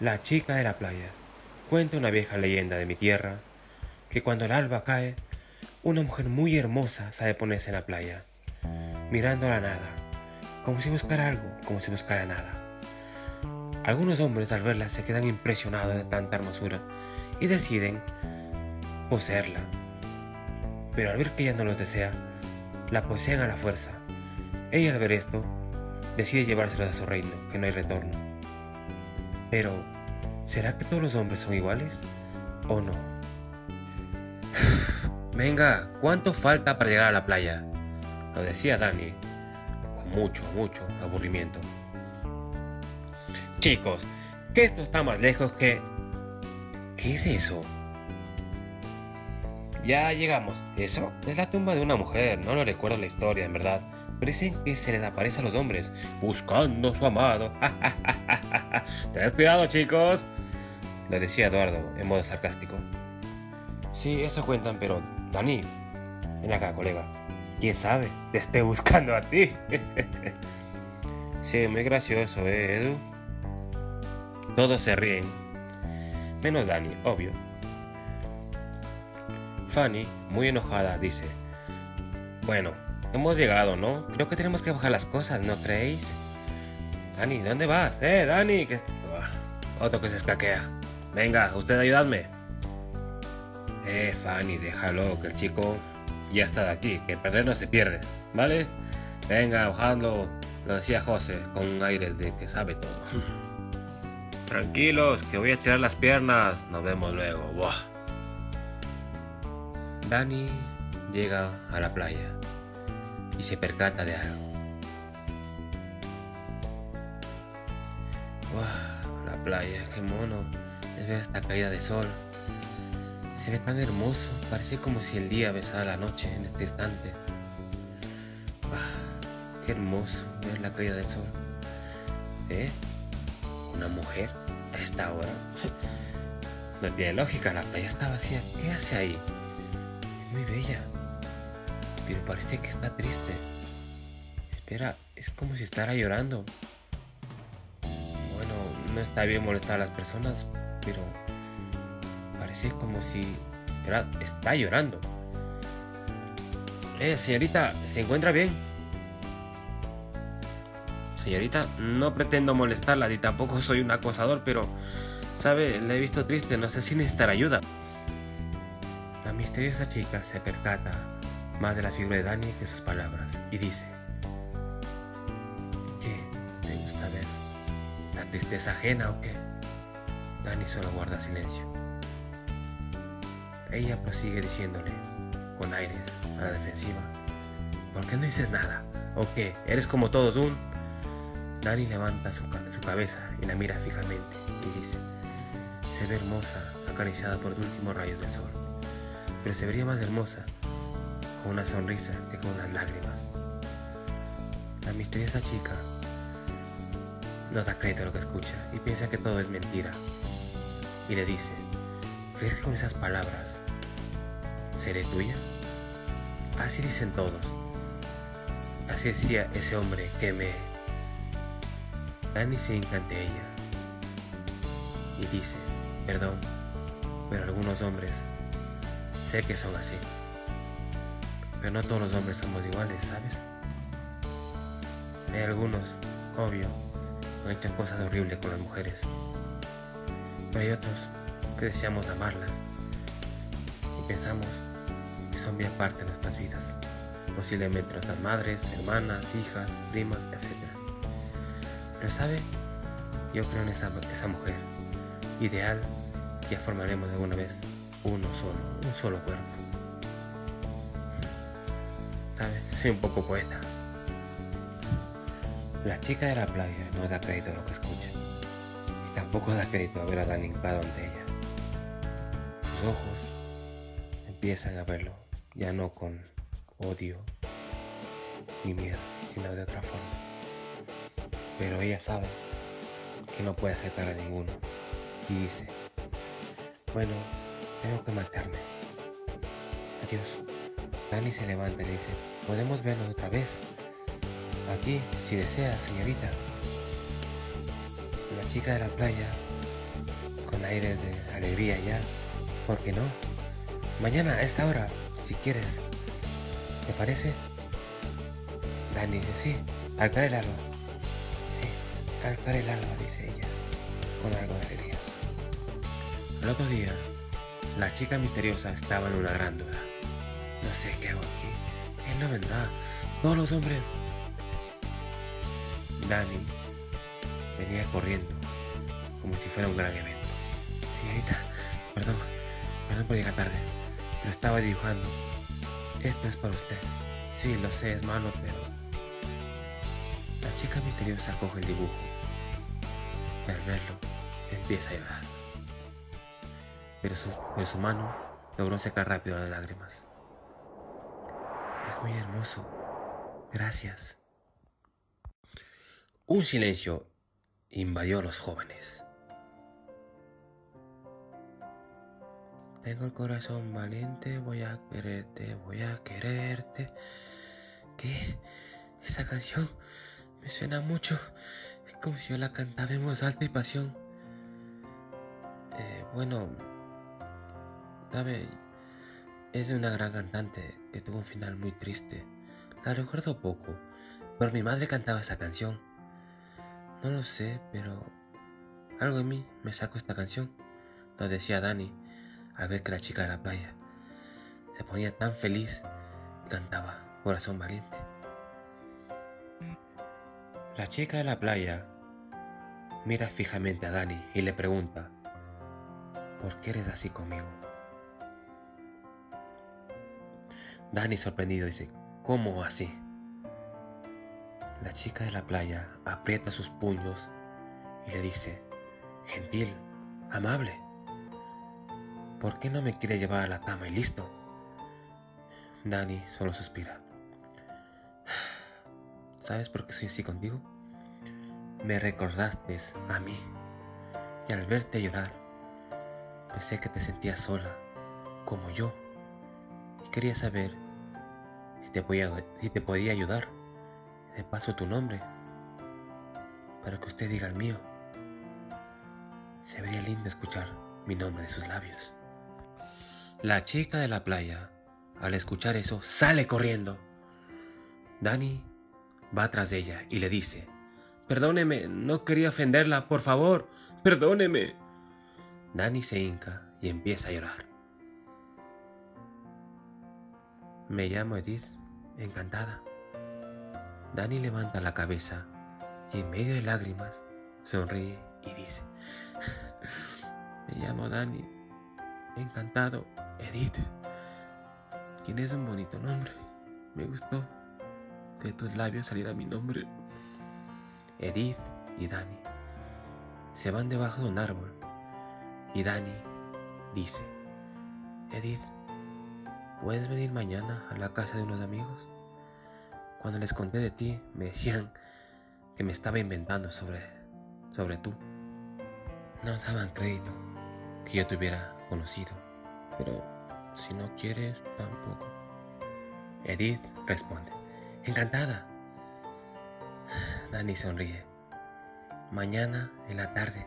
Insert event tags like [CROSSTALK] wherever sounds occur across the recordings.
La chica de la playa. Cuenta una vieja leyenda de mi tierra que cuando el alba cae, una mujer muy hermosa sabe ponerse en la playa, mirando a la nada, como si buscara algo, como si buscara nada. Algunos hombres al verla se quedan impresionados de tanta hermosura y deciden poseerla. Pero al ver que ella no los desea, la poseen a la fuerza. Ella al ver esto, decide llevárselos a su reino, que no hay retorno. Pero, ¿será que todos los hombres son iguales? ¿O no? [SIGHS] Venga, ¿cuánto falta para llegar a la playa? Lo decía Dani, con mucho, mucho aburrimiento. Chicos, que esto está más lejos que... ¿Qué es eso? Ya llegamos. Eso es la tumba de una mujer. No lo recuerdo la historia, en verdad. Pero dicen que se les aparece a los hombres buscando a su amado. [LAUGHS] Tened cuidado, chicos. Le decía Eduardo en modo sarcástico. Sí, eso cuentan, pero Dani, ven acá, colega. ¿Quién sabe? Te esté buscando a ti. [LAUGHS] sí, muy gracioso, ¿eh, Edu? Todos se ríen. Menos Dani, obvio. Fanny, muy enojada, dice, Bueno, hemos llegado, ¿no? Creo que tenemos que bajar las cosas, ¿no creéis? Dani, ¿dónde vas? ¡Eh, Dani! Que... otro que se escaquea. Venga, usted ayudadme. Eh, Fanny, déjalo, que el chico ya está de aquí, que perder no se pierde, ¿vale? Venga, bajando, lo decía José, con un aire de que sabe todo. [LAUGHS] Tranquilos, que voy a estirar las piernas, nos vemos luego. Buah. Dani llega a la playa y se percata de algo. ¡Wow! La playa, qué mono. Es ver esta caída de sol. Se ve tan hermoso, parece como si el día besara la noche en este instante. ¡Qué hermoso ver la caída del sol! ¿Eh? ¿Una mujer? ¿A esta hora? [LAUGHS] no tiene lógica, la playa está vacía. ¿Qué hace ahí? muy bella, pero parece que está triste. Espera, es como si estará llorando. Bueno, no está bien molestar a las personas, pero parece como si... Espera, está llorando. Eh, señorita, ¿se encuentra bien? Señorita, no pretendo molestarla ni tampoco soy un acosador, pero, sabe, la he visto triste, no sé si necesitar ayuda. La misteriosa chica se percata más de la figura de Dani que sus palabras y dice, ¿qué? ¿Te gusta ver la tristeza ajena o qué? Dani solo guarda silencio. Ella prosigue diciéndole, con aires, a la defensiva, ¿por qué no dices nada? ¿O qué? ¿Eres como todos un...? Dani levanta su, su cabeza y la mira fijamente y dice, se ve hermosa, acariciada por los últimos rayos del sol pero se vería más hermosa con una sonrisa que con unas lágrimas. La misteriosa chica no da crédito a lo que escucha y piensa que todo es mentira. Y le dice, ¿crees que con esas palabras seré tuya? Así dicen todos. Así decía ese hombre que me... Dani se encanta ella y dice, perdón, pero algunos hombres Sé que son así. Pero no todos los hombres somos iguales, ¿sabes? Hay algunos, obvio, han hecho cosas horribles con las mujeres. Pero hay otros que deseamos amarlas y pensamos que son bien parte de nuestras vidas. Posiblemente nuestras madres, hermanas, hijas, primas, etc. Pero sabe, yo creo en esa, mujer ideal que formaremos alguna vez uno solo, un solo cuerpo. Soy un poco poeta. La chica de la playa no da crédito a lo que escucha. Y tampoco da crédito a ver a Dani ante ella. Sus ojos empiezan a verlo, ya no con odio ni miedo, sino de otra forma. Pero ella sabe que no puede aceptar a ninguno. Y dice, bueno, tengo que matarme. Adiós. Dani se levanta y dice, podemos vernos otra vez. Aquí, si desea, señorita. La chica de la playa con aires de alegría ya. ¿Por qué no? Mañana a esta hora, si quieres. ¿Te parece? Dani dice, sí, al caer el alba. Sí, al caer el alba, dice ella, con algo de alegría. El otro día, la chica misteriosa estaba en una gran duda. No sé qué hago aquí. Es la verdad. Todos los hombres. Dani venía corriendo, como si fuera un gran evento. Señorita, perdón, perdón por llegar tarde, pero estaba dibujando. Esto es para usted. Sí, lo sé, es malo, pero... La chica misteriosa coge el dibujo y al verlo empieza a llorar. Pero su, pero su mano logró secar rápido las lágrimas. Es muy hermoso. Gracias. Un silencio invadió a los jóvenes. Tengo el corazón valiente, voy a quererte, voy a quererte. ¿Qué? Esa canción me suena mucho. Es como si yo la cantaba en voz alta y pasión. Eh, bueno, sabe, es de una gran cantante que tuvo un final muy triste. La recuerdo poco, pero mi madre cantaba esa canción. No lo sé, pero algo en mí me sacó esta canción. Nos decía Dani al ver que la chica de la playa se ponía tan feliz y cantaba Corazón Valiente. La chica de la playa mira fijamente a Dani y le pregunta, ¿por qué eres así conmigo? Dani sorprendido dice, ¿cómo así? La chica de la playa aprieta sus puños y le dice, gentil, amable, ¿por qué no me quiere llevar a la cama y listo? Dani solo suspira. ¿Sabes por qué soy así contigo? Me recordaste a mí y al verte llorar, pensé que te sentías sola, como yo, y quería saber si te podía ayudar. De paso tu nombre, para que usted diga el mío. Se vería lindo escuchar mi nombre de sus labios. La chica de la playa, al escuchar eso, sale corriendo. Dani va tras de ella y le dice, Perdóneme, no quería ofenderla, por favor, perdóneme. Dani se hinca y empieza a llorar. Me llamo Edith, encantada. Dani levanta la cabeza y en medio de lágrimas sonríe y dice, [LAUGHS] me llamo Dani, encantado, Edith. Tienes un bonito nombre, me gustó de tus labios saliera mi nombre. Edith y Dani se van debajo de un árbol y Dani dice, Edith, ¿puedes venir mañana a la casa de unos amigos? Cuando les conté de ti, me decían que me estaba inventando sobre, sobre tú. No daban crédito que yo te hubiera conocido, pero si no quieres, tampoco. Edith responde, encantada. Dani sonríe. Mañana en la tarde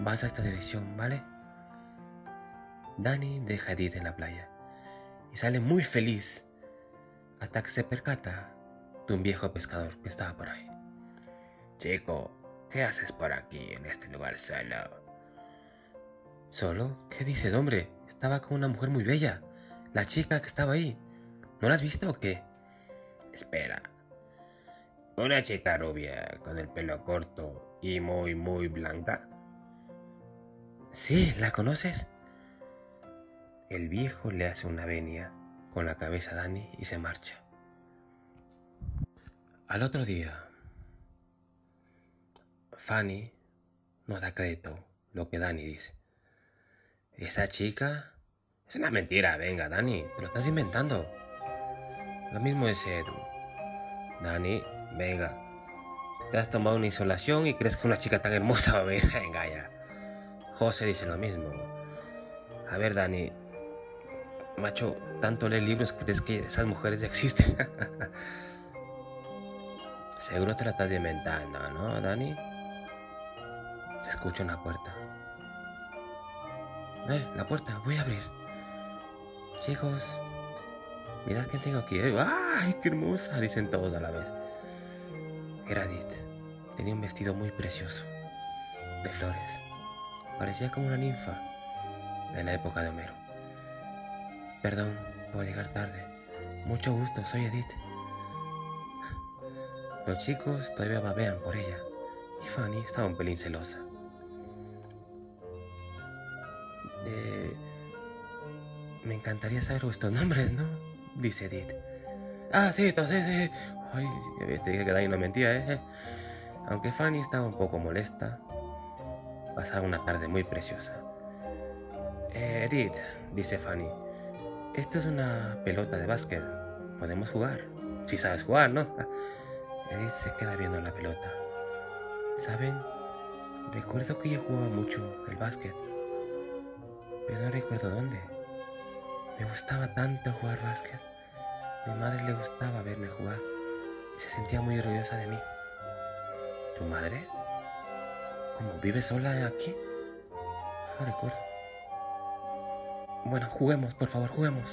vas a esta dirección, ¿vale? Dani deja a Edith en la playa y sale muy feliz hasta que se percata un viejo pescador que estaba por ahí. Chico, ¿qué haces por aquí en este lugar solo? ¿Solo? ¿Qué dices, hombre? Estaba con una mujer muy bella, la chica que estaba ahí. ¿No la has visto o qué? Espera. Una chica rubia con el pelo corto y muy, muy blanca. Sí, ¿la conoces? El viejo le hace una venia con la cabeza a Dani y se marcha. Al otro día, Fanny nos da crédito lo que Dani dice. Esa chica es una mentira, venga, Dani, te lo estás inventando. Lo mismo es Edu. Dani, venga, te has tomado una insolación y crees que una chica tan hermosa va a venir, [LAUGHS] venga ya. José dice lo mismo. A ver, Dani, macho, tanto lee libros, crees que esas mujeres existen. [LAUGHS] Seguro te la estás inventando, ¿no, Dani? Se escucha una puerta. Ve, la puerta, voy a abrir. Chicos, mirad que tengo aquí. ¡Ay, qué hermosa! Dicen todos a la vez. Era Edith. Tenía un vestido muy precioso, de flores. Parecía como una ninfa de la época de Homero. Perdón por llegar tarde. Mucho gusto, soy Edith. Los chicos todavía babean por ella y Fanny estaba un pelín celosa. Eh, me encantaría saber vuestros nombres, ¿no? Dice Edith. Ah, sí, entonces, sí. Ay, te dije que Dani no mentía, ¿eh? Aunque Fanny estaba un poco molesta, pasaba una tarde muy preciosa. Eh, Edith, dice Fanny, esta es una pelota de básquet. Podemos jugar. Si sabes jugar, ¿no? [LAUGHS] Edith se queda viendo la pelota. ¿Saben? Recuerdo que yo jugaba mucho el básquet, pero no recuerdo dónde. Me gustaba tanto jugar básquet. Mi madre le gustaba verme jugar se sentía muy orgullosa de mí. ¿Tu madre? ¿Cómo vive sola aquí? No recuerdo. Bueno, juguemos, por favor, juguemos.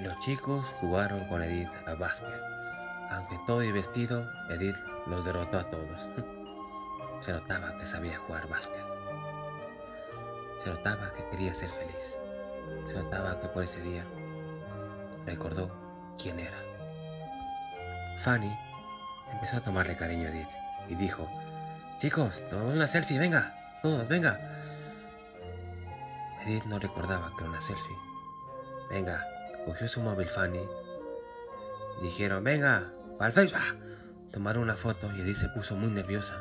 Los chicos jugaron con Edith a básquet. Aunque todo y vestido, Edith los derrotó a todos. [LAUGHS] Se notaba que sabía jugar básquet. Se notaba que quería ser feliz. Se notaba que por ese día recordó quién era. Fanny empezó a tomarle cariño a Edith y dijo, chicos, tomamos una selfie, venga, todos, venga. Edith no recordaba que era una selfie. Venga, cogió su móvil Fanny dijeron, venga, el Facebook. ¡Ah! Tomaron una foto y Edith se puso muy nerviosa.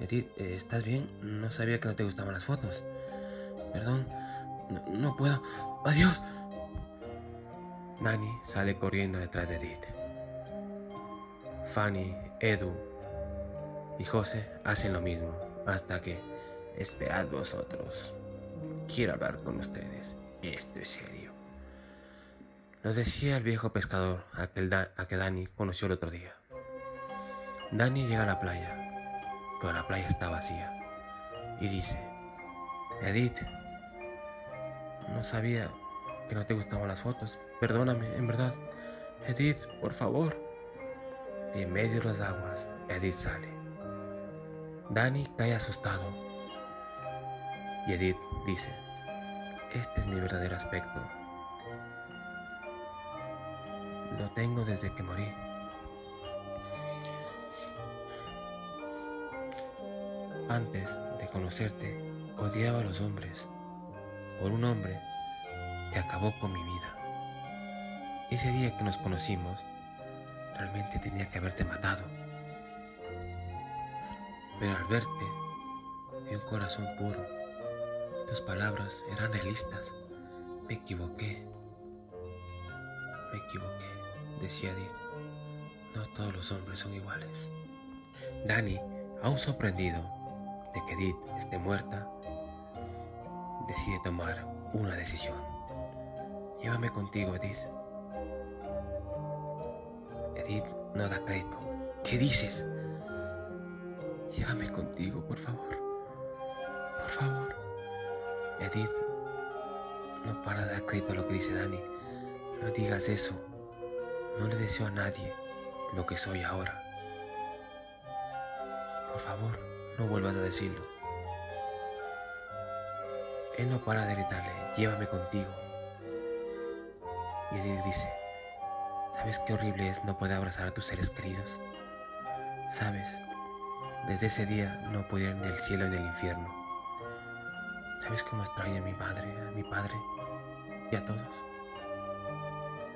Edith, eh, ¿estás bien? No sabía que no te gustaban las fotos. Perdón, no, no puedo. Adiós. Dani sale corriendo detrás de Edith. Fanny, Edu y José hacen lo mismo hasta que esperad vosotros. Quiero hablar con ustedes. Esto es serio. Lo decía el viejo pescador a que, Dani conoció el otro día. Dani llega a la playa, pero la playa está vacía. Y dice, Edith, no sabía que no te gustaban las fotos. Perdóname, en verdad. Edith, por favor. Y en medio de las aguas, Edith sale. Dani cae asustado. Y Edith dice, este es mi verdadero aspecto. Lo tengo desde que morí. Antes de conocerte, odiaba a los hombres. Por un hombre que acabó con mi vida. Ese día que nos conocimos, realmente tenía que haberte matado. Pero al verte, vi un corazón puro. Tus palabras eran realistas. Me equivoqué. Me equivoqué, decía Edith. No todos los hombres son iguales. Dani, aún sorprendido de que Edith esté muerta, decide tomar una decisión. Llévame contigo, Edith. Edith no da crédito. ¿Qué dices? Llévame contigo, por favor. Por favor. Edith no para de dar crédito a lo que dice Dani. No digas eso. No le deseo a nadie lo que soy ahora. Por favor, no vuelvas a decirlo. Él no para de gritarle, llévame contigo. Y Edith dice, ¿sabes qué horrible es no poder abrazar a tus seres queridos? ¿Sabes? Desde ese día no pude ir ni al cielo ni al infierno. ¿Sabes cómo extraño a mi madre, a mi padre y a todos?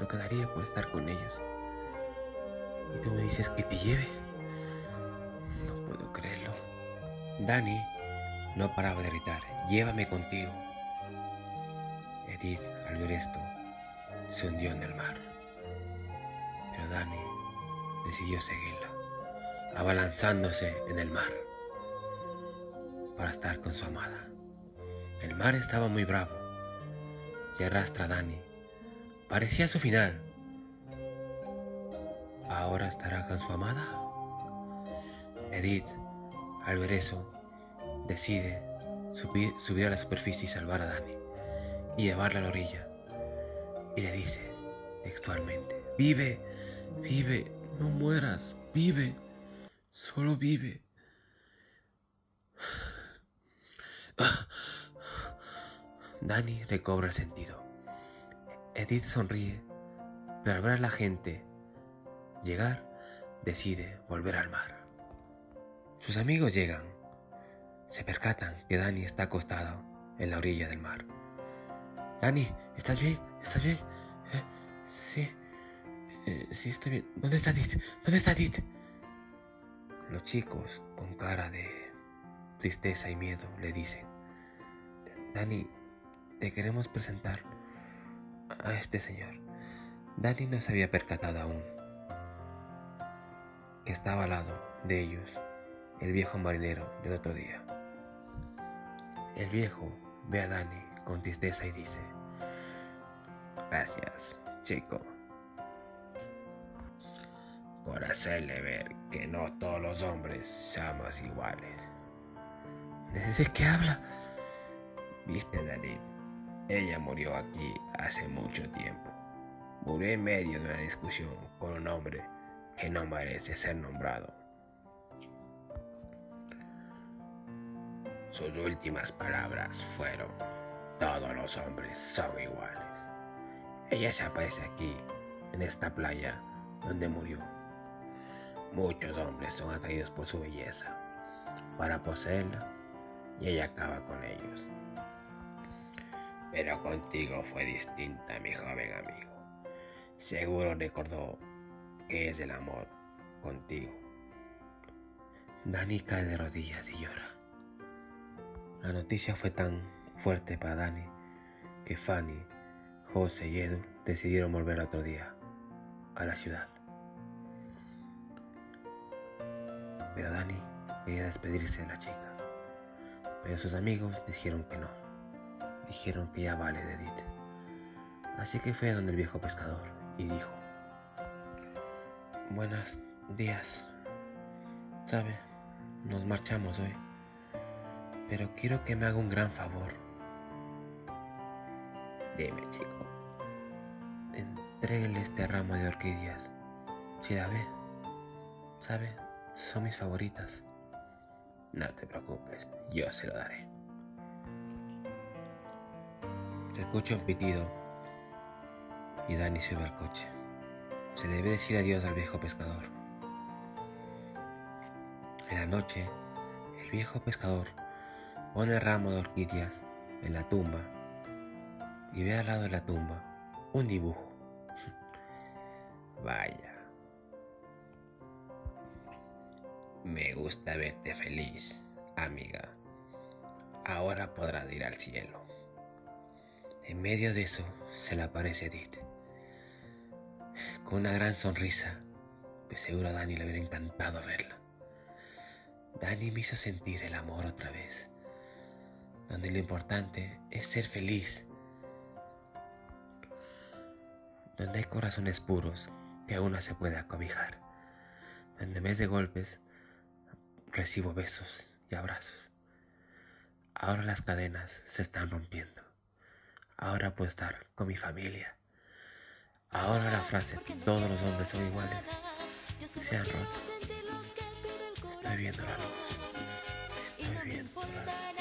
No quedaría por estar con ellos. Y tú me dices que te lleve. No puedo creerlo. Dani no paraba de gritar, llévame contigo. Edith, al ver esto, se hundió en el mar. Pero Dani decidió seguirla, abalanzándose en el mar para estar con su amada. El mar estaba muy bravo y arrastra a Dani. Parecía su final. ¿Ahora estará con su amada? Edith, al ver eso, decide subir, a la superficie y salvar a Dani y llevarla a la orilla. Y le dice textualmente, vive, vive, no mueras, vive, solo vive. Dani recobra el sentido. Edith sonríe, pero al ver a la gente llegar, decide volver al mar. Sus amigos llegan. Se percatan que Dani está acostado en la orilla del mar. Dani, ¿estás bien? ¿Estás bien? ¿Eh? Sí. Eh, sí, estoy bien. ¿Dónde está Dit? ¿Dónde está Dit? Los chicos, con cara de tristeza y miedo, le dicen, Dani, te queremos presentar a este señor. Dani no se había percatado aún que estaba al lado de ellos el viejo marinero del otro día. El viejo ve a Dani con tristeza y dice, Gracias, chico, por hacerle ver que no todos los hombres somos iguales. ¿De qué habla? Viste, Dani, ella murió aquí hace mucho tiempo. Murió en medio de una discusión con un hombre que no merece ser nombrado. Sus últimas palabras fueron, todos los hombres son iguales. Ella se aparece aquí, en esta playa donde murió. Muchos hombres son atraídos por su belleza, para poseerla, y ella acaba con ellos. Pero contigo fue distinta, mi joven amigo. Seguro recordó que es el amor contigo. Dani cae de rodillas y llora. La noticia fue tan fuerte para Dani que Fanny, José y Edu decidieron volver otro día a la ciudad. Pero Dani quería despedirse de la chica, pero sus amigos dijeron que no. Dijeron que ya vale de Edith. Así que fue donde el viejo pescador y dijo, Buenos días. Sabe, nos marchamos hoy, pero quiero que me haga un gran favor. Dime, chico. Entréguele este ramo de orquídeas. Si la ve, sabe, son mis favoritas. No te preocupes, yo se lo daré. Se escucha un pitido y Dani sube al coche se debe decir adiós al viejo pescador. En la noche, el viejo pescador pone el ramo de orquídeas en la tumba y ve al lado de la tumba un dibujo. [LAUGHS] Vaya. Me gusta verte feliz, amiga. Ahora podrás ir al cielo. En medio de eso se le aparece Edith con una gran sonrisa, que seguro a Dani le hubiera encantado verla. Dani me hizo sentir el amor otra vez, donde lo importante es ser feliz, donde hay corazones puros que aún no se puede acobijar, donde en vez de golpes recibo besos y abrazos. Ahora las cadenas se están rompiendo. Ahora puedo estar con mi familia. Ahora la frase, todos los hombres son iguales, se han roto. Estoy viendo la luz. Estoy viendo la luz.